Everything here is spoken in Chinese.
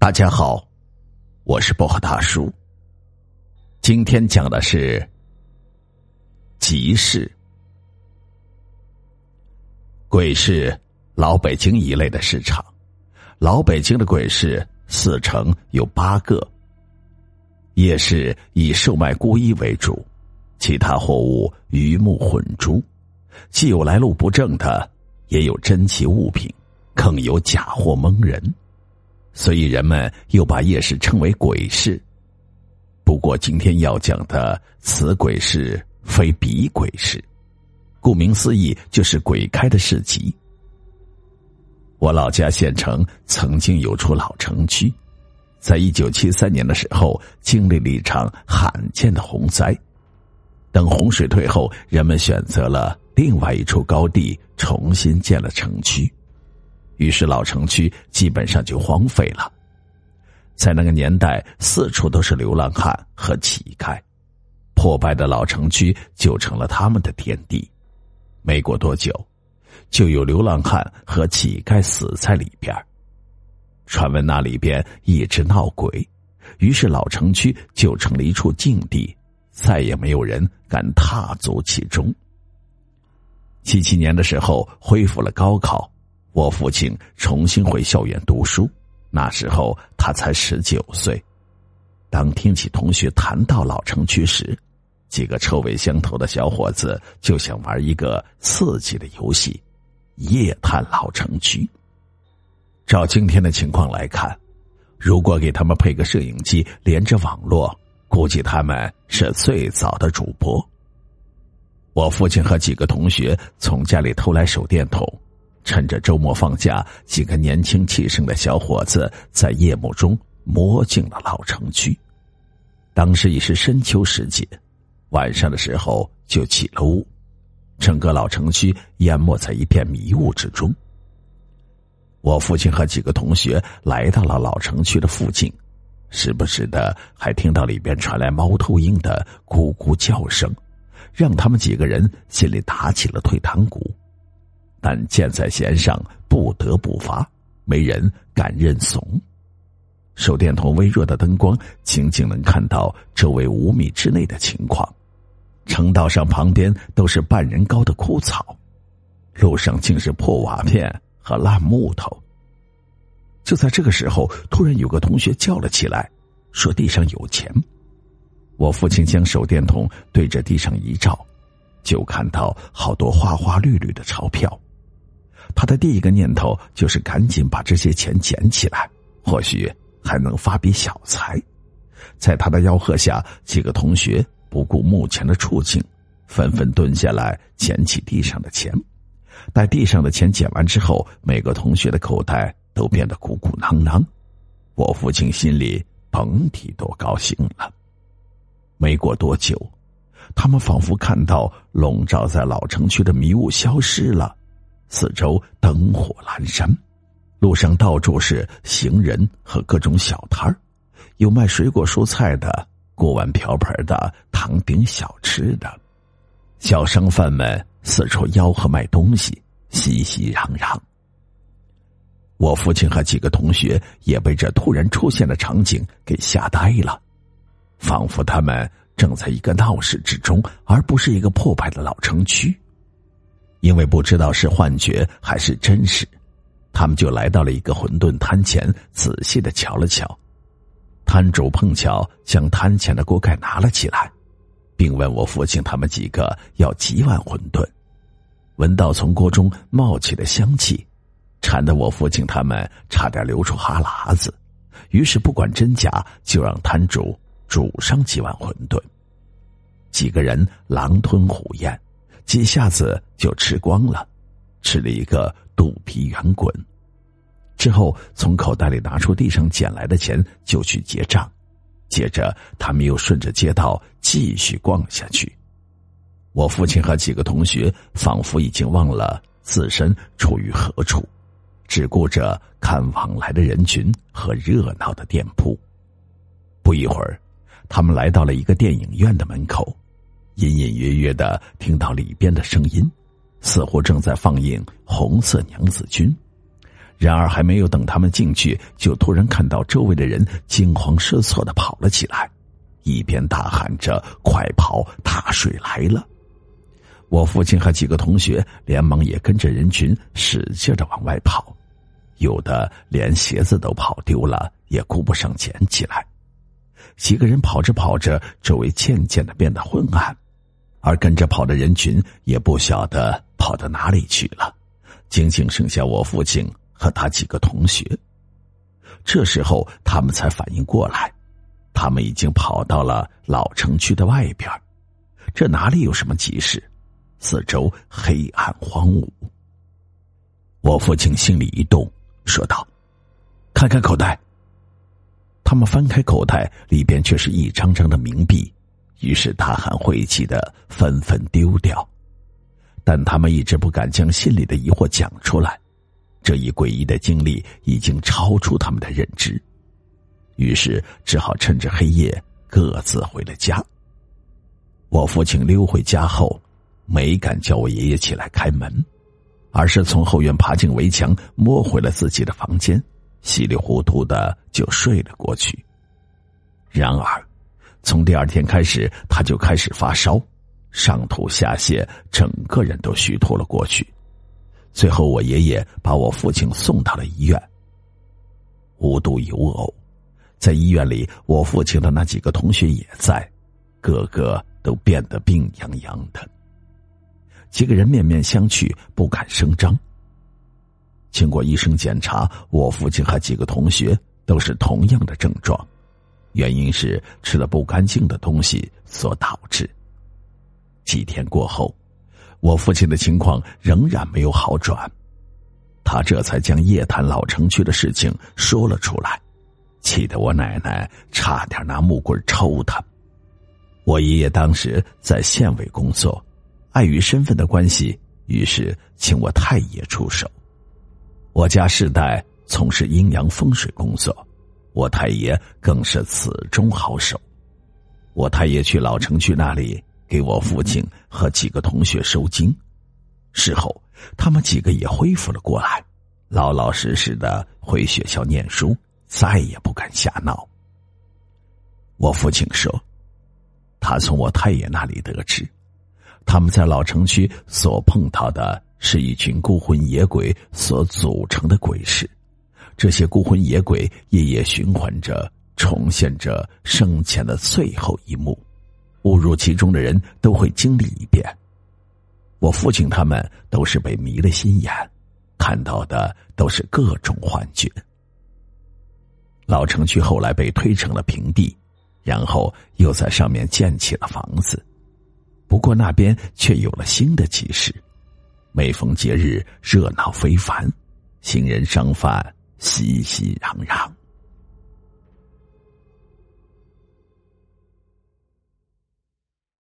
大家好，我是薄荷大叔。今天讲的是集市。鬼市，老北京一类的市场。老北京的鬼市，四成有八个。夜市以售卖孤衣为主，其他货物鱼目混珠，既有来路不正的，也有珍奇物品，更有假货蒙人。所以人们又把夜市称为鬼市。不过今天要讲的此鬼市非彼鬼市，顾名思义就是鬼开的市集。我老家县城曾经有处老城区，在一九七三年的时候经历了一场罕见的洪灾。等洪水退后，人们选择了另外一处高地，重新建了城区。于是老城区基本上就荒废了，在那个年代，四处都是流浪汉和乞丐，破败的老城区就成了他们的天地。没过多久，就有流浪汉和乞丐死在里边。传闻那里边一直闹鬼，于是老城区就成了一处禁地，再也没有人敢踏足其中。七七年的时候，恢复了高考。我父亲重新回校园读书，那时候他才十九岁。当听起同学谈到老城区时，几个臭味相投的小伙子就想玩一个刺激的游戏——夜探老城区。照今天的情况来看，如果给他们配个摄影机，连着网络，估计他们是最早的主播。我父亲和几个同学从家里偷来手电筒。趁着周末放假，几个年轻气盛的小伙子在夜幕中摸进了老城区。当时已是深秋时节，晚上的时候就起了雾，整个老城区淹没在一片迷雾之中。我父亲和几个同学来到了老城区的附近，时不时的还听到里边传来猫头鹰的咕咕叫声，让他们几个人心里打起了退堂鼓。但箭在弦上，不得不发，没人敢认怂。手电筒微弱的灯光，仅仅能看到周围五米之内的情况。城道上旁边都是半人高的枯草，路上竟是破瓦片和烂木头。就在这个时候，突然有个同学叫了起来，说地上有钱。我父亲将手电筒对着地上一照，就看到好多花花绿绿的钞票。他的第一个念头就是赶紧把这些钱捡起来，或许还能发笔小财。在他的吆喝下，几个同学不顾目前的处境，纷纷蹲下来捡起地上的钱。待地上的钱捡完之后，每个同学的口袋都变得鼓鼓囊囊。我父亲心里甭提多高兴了。没过多久，他们仿佛看到笼罩在老城区的迷雾消失了。四周灯火阑珊，路上到处是行人和各种小摊儿，有卖水果蔬菜的，锅碗瓢盆的，糖饼小吃的，小商贩们四处吆喝卖东西，熙熙攘攘。我父亲和几个同学也被这突然出现的场景给吓呆了，仿佛他们正在一个闹市之中，而不是一个破败的老城区。因为不知道是幻觉还是真实，他们就来到了一个馄饨摊前，仔细的瞧了瞧。摊主碰巧将摊前的锅盖拿了起来，并问我父亲他们几个要几碗馄饨。闻到从锅中冒起的香气，馋得我父亲他们差点流出哈喇子。于是不管真假，就让摊主煮上几碗馄饨。几个人狼吞虎咽。几下子就吃光了，吃了一个肚皮圆滚。之后从口袋里拿出地上捡来的钱，就去结账。接着他们又顺着街道继续逛下去。我父亲和几个同学仿佛已经忘了自身处于何处，只顾着看往来的人群和热闹的店铺。不一会儿，他们来到了一个电影院的门口。隐隐约约的听到里边的声音，似乎正在放映《红色娘子军》，然而还没有等他们进去，就突然看到周围的人惊慌失措的跑了起来，一边大喊着“快跑，大水来了”。我父亲和几个同学连忙也跟着人群使劲的往外跑，有的连鞋子都跑丢了，也顾不上捡起来。几个人跑着跑着，周围渐渐的变得昏暗，而跟着跑的人群也不晓得跑到哪里去了，仅仅剩下我父亲和他几个同学。这时候他们才反应过来，他们已经跑到了老城区的外边，这哪里有什么急事？四周黑暗荒芜，我父亲心里一动，说道：“看看口袋。”他们翻开口袋，里边却是一张张的冥币，于是大喊晦气的纷纷丢掉。但他们一直不敢将心里的疑惑讲出来，这一诡异的经历已经超出他们的认知，于是只好趁着黑夜各自回了家。我父亲溜回家后。没敢叫我爷爷起来开门，而是从后院爬进围墙，摸回了自己的房间，稀里糊涂的就睡了过去。然而，从第二天开始，他就开始发烧，上吐下泻，整个人都虚脱了过去。最后，我爷爷把我父亲送到了医院。无独有偶，在医院里，我父亲的那几个同学也在，个个都变得病殃殃的。几个人面面相觑，不敢声张。经过医生检查，我父亲和几个同学都是同样的症状，原因是吃了不干净的东西所导致。几天过后，我父亲的情况仍然没有好转，他这才将夜谈老城区的事情说了出来，气得我奶奶差点拿木棍抽他。我爷爷当时在县委工作。碍于身份的关系，于是请我太爷出手。我家世代从事阴阳风水工作，我太爷更是此中好手。我太爷去老城区那里给我父亲和几个同学收经，事后他们几个也恢复了过来，老老实实的回学校念书，再也不敢瞎闹。我父亲说，他从我太爷那里得知。他们在老城区所碰到的是一群孤魂野鬼所组成的鬼市，这些孤魂野鬼夜夜循环着，重现着生前的最后一幕，误入其中的人都会经历一遍。我父亲他们都是被迷了心眼，看到的都是各种幻觉。老城区后来被推成了平地，然后又在上面建起了房子。不过那边却有了新的集市，每逢节日热闹非凡，行人商贩熙熙攘攘。